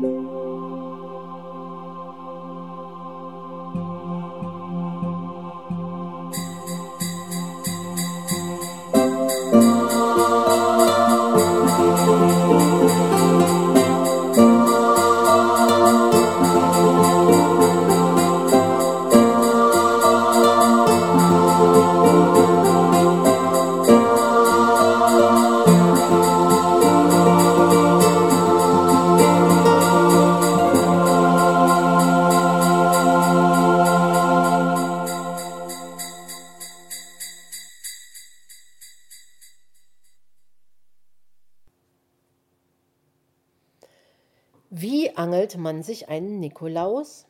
Wie angelt man sich einen Nikolaus?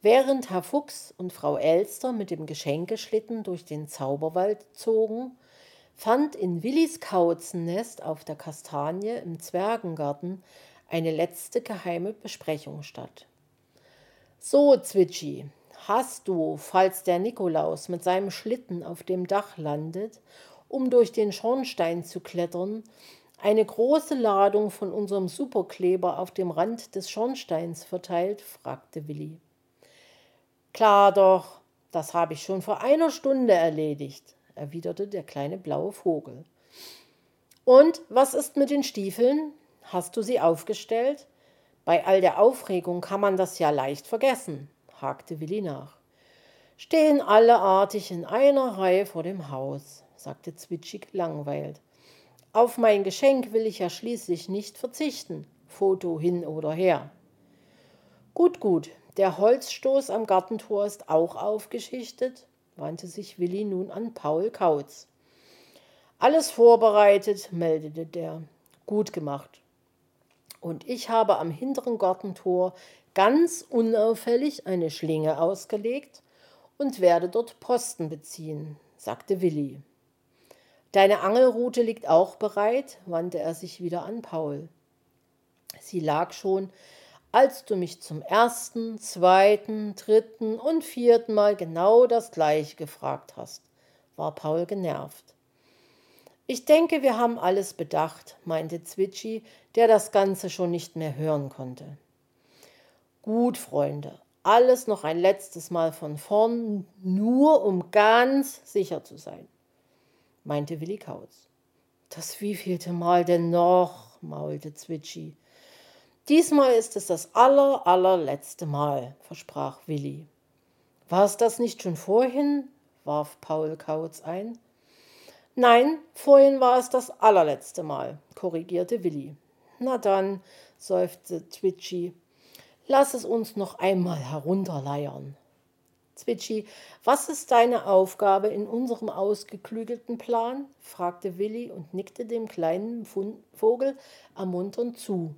Während Herr Fuchs und Frau Elster mit dem Geschenkeschlitten durch den Zauberwald zogen, fand in Willis Kauzennest auf der Kastanie im Zwergengarten eine letzte geheime Besprechung statt. So, Zwitschi, hast du, falls der Nikolaus mit seinem Schlitten auf dem Dach landet, um durch den Schornstein zu klettern, eine große Ladung von unserem Superkleber auf dem Rand des Schornsteins verteilt? fragte Willi. Klar doch, das habe ich schon vor einer Stunde erledigt, erwiderte der kleine blaue Vogel. Und was ist mit den Stiefeln? Hast du sie aufgestellt? Bei all der Aufregung kann man das ja leicht vergessen, hakte Willi nach. Stehen alle artig in einer Reihe vor dem Haus, sagte Zwitschig langweilt. Auf mein Geschenk will ich ja schließlich nicht verzichten. Foto hin oder her. Gut, gut, der Holzstoß am Gartentor ist auch aufgeschichtet, wandte sich Willi nun an Paul Kautz. Alles vorbereitet, meldete der. Gut gemacht. Und ich habe am hinteren Gartentor ganz unauffällig eine Schlinge ausgelegt und werde dort Posten beziehen, sagte Willi. Deine Angelrute liegt auch bereit, wandte er sich wieder an Paul. Sie lag schon, als du mich zum ersten, zweiten, dritten und vierten Mal genau das gleiche gefragt hast, war Paul genervt. Ich denke, wir haben alles bedacht, meinte Zwitschi, der das Ganze schon nicht mehr hören konnte. Gut, Freunde, alles noch ein letztes Mal von vorn, nur um ganz sicher zu sein meinte Willi Kautz. Das wievielte Mal denn noch? maulte Zwitschi. Diesmal ist es das aller, allerletzte Mal, versprach Willi. War es das nicht schon vorhin? warf Paul Kautz ein. Nein, vorhin war es das allerletzte Mal, korrigierte Willi. Na dann, seufzte Twitchy, lass es uns noch einmal herunterleiern. Zwitschi, was ist deine Aufgabe in unserem ausgeklügelten Plan? fragte Willi und nickte dem kleinen Vogel ermunternd zu.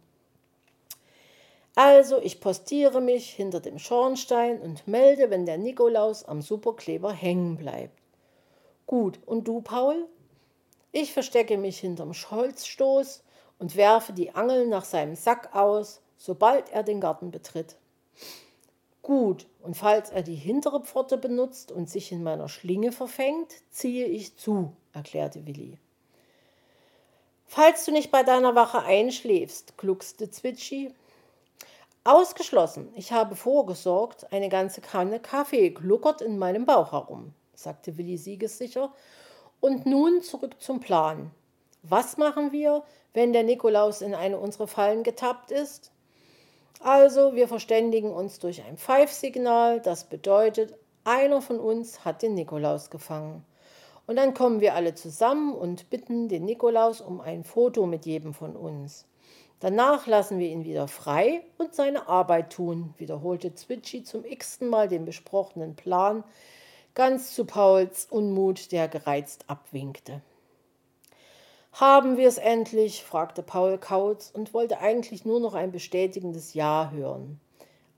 Also, ich postiere mich hinter dem Schornstein und melde, wenn der Nikolaus am Superkleber hängen bleibt. Gut, und du, Paul? Ich verstecke mich hinterm Holzstoß und werfe die Angel nach seinem Sack aus, sobald er den Garten betritt. Gut, und falls er die hintere Pforte benutzt und sich in meiner Schlinge verfängt, ziehe ich zu, erklärte Willi. Falls du nicht bei deiner Wache einschläfst, gluckste Zwitschi. Ausgeschlossen, ich habe vorgesorgt, eine ganze Kanne Kaffee gluckert in meinem Bauch herum, sagte Willi siegessicher. Und nun zurück zum Plan. Was machen wir, wenn der Nikolaus in eine unserer Fallen getappt ist? Also, wir verständigen uns durch ein Pfeifsignal, das bedeutet, einer von uns hat den Nikolaus gefangen. Und dann kommen wir alle zusammen und bitten den Nikolaus um ein Foto mit jedem von uns. Danach lassen wir ihn wieder frei und seine Arbeit tun, wiederholte Zwitschi zum x-ten Mal den besprochenen Plan, ganz zu Pauls Unmut, der gereizt abwinkte. Haben wir es endlich? fragte Paul Kautz und wollte eigentlich nur noch ein bestätigendes Ja hören.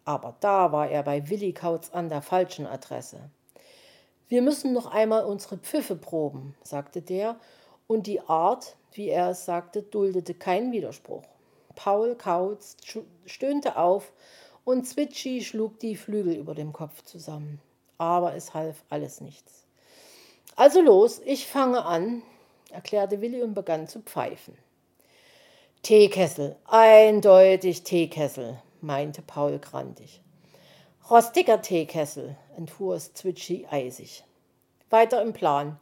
Aber da war er bei Willi Kautz an der falschen Adresse. Wir müssen noch einmal unsere Pfiffe proben, sagte der, und die Art, wie er es sagte, duldete keinen Widerspruch. Paul Kautz stöhnte auf und Zwitschi schlug die Flügel über dem Kopf zusammen. Aber es half alles nichts. Also los, ich fange an, erklärte Willi und begann zu pfeifen. Teekessel, eindeutig Teekessel, meinte Paul grantig. Rostiger Teekessel, entfuhr es Zwitschi eisig. Weiter im Plan.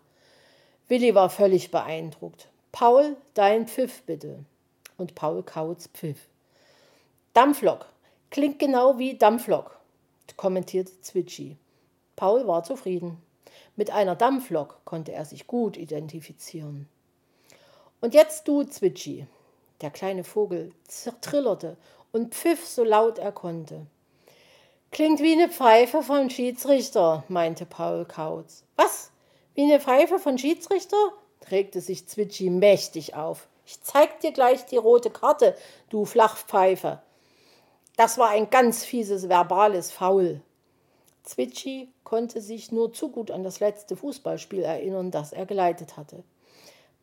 Willi war völlig beeindruckt. Paul, dein Pfiff bitte. Und Paul Kautz pfiff. Dampflok, klingt genau wie Dampflok, kommentierte Zwitschi. Paul war zufrieden. Mit einer Dampflok konnte er sich gut identifizieren. Und jetzt du, Zwitschi. Der kleine Vogel trillerte und pfiff so laut er konnte. Klingt wie eine Pfeife von Schiedsrichter, meinte Paul Kautz. Was? Wie eine Pfeife von Schiedsrichter? regte sich Zwitschi mächtig auf. Ich zeig dir gleich die rote Karte, du Flachpfeife. Das war ein ganz fieses verbales Faul. Zwitschi konnte sich nur zu gut an das letzte Fußballspiel erinnern, das er geleitet hatte.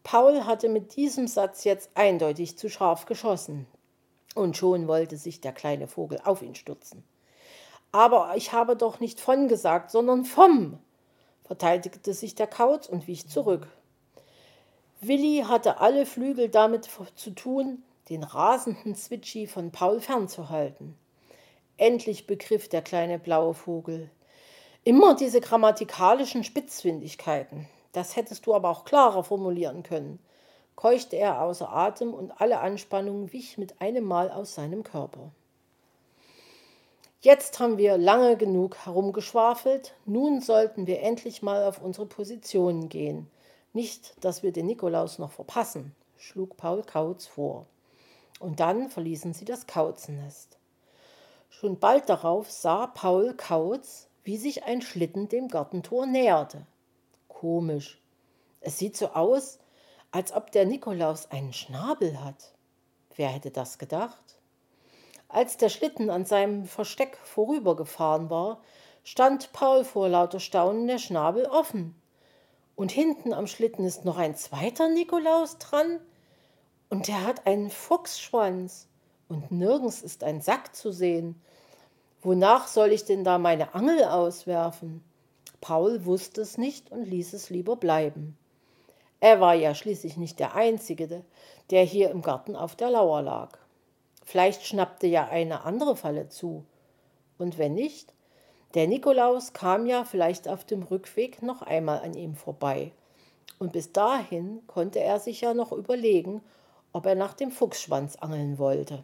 Paul hatte mit diesem Satz jetzt eindeutig zu scharf geschossen. Und schon wollte sich der kleine Vogel auf ihn stürzen. Aber ich habe doch nicht von gesagt, sondern vom, verteidigte sich der Kauz und wich zurück. Willi hatte alle Flügel damit zu tun, den rasenden Zwitschi von Paul fernzuhalten. Endlich begriff der kleine blaue Vogel. Immer diese grammatikalischen Spitzfindigkeiten. Das hättest du aber auch klarer formulieren können, keuchte er außer Atem und alle Anspannung wich mit einem Mal aus seinem Körper. Jetzt haben wir lange genug herumgeschwafelt, nun sollten wir endlich mal auf unsere Positionen gehen. Nicht, dass wir den Nikolaus noch verpassen, schlug Paul Kautz vor. Und dann verließen sie das Kauzennest. Schon bald darauf sah Paul Kautz, wie sich ein Schlitten dem Gartentor näherte. Komisch. Es sieht so aus, als ob der Nikolaus einen Schnabel hat. Wer hätte das gedacht? Als der Schlitten an seinem Versteck vorübergefahren war, stand Paul vor lauter Staunen der Schnabel offen. Und hinten am Schlitten ist noch ein zweiter Nikolaus dran. Und der hat einen Fuchsschwanz. Und nirgends ist ein Sack zu sehen. Wonach soll ich denn da meine Angel auswerfen? Paul wusste es nicht und ließ es lieber bleiben. Er war ja schließlich nicht der Einzige, der hier im Garten auf der Lauer lag. Vielleicht schnappte ja eine andere Falle zu. Und wenn nicht, der Nikolaus kam ja vielleicht auf dem Rückweg noch einmal an ihm vorbei. Und bis dahin konnte er sich ja noch überlegen, ob er nach dem Fuchsschwanz angeln wollte.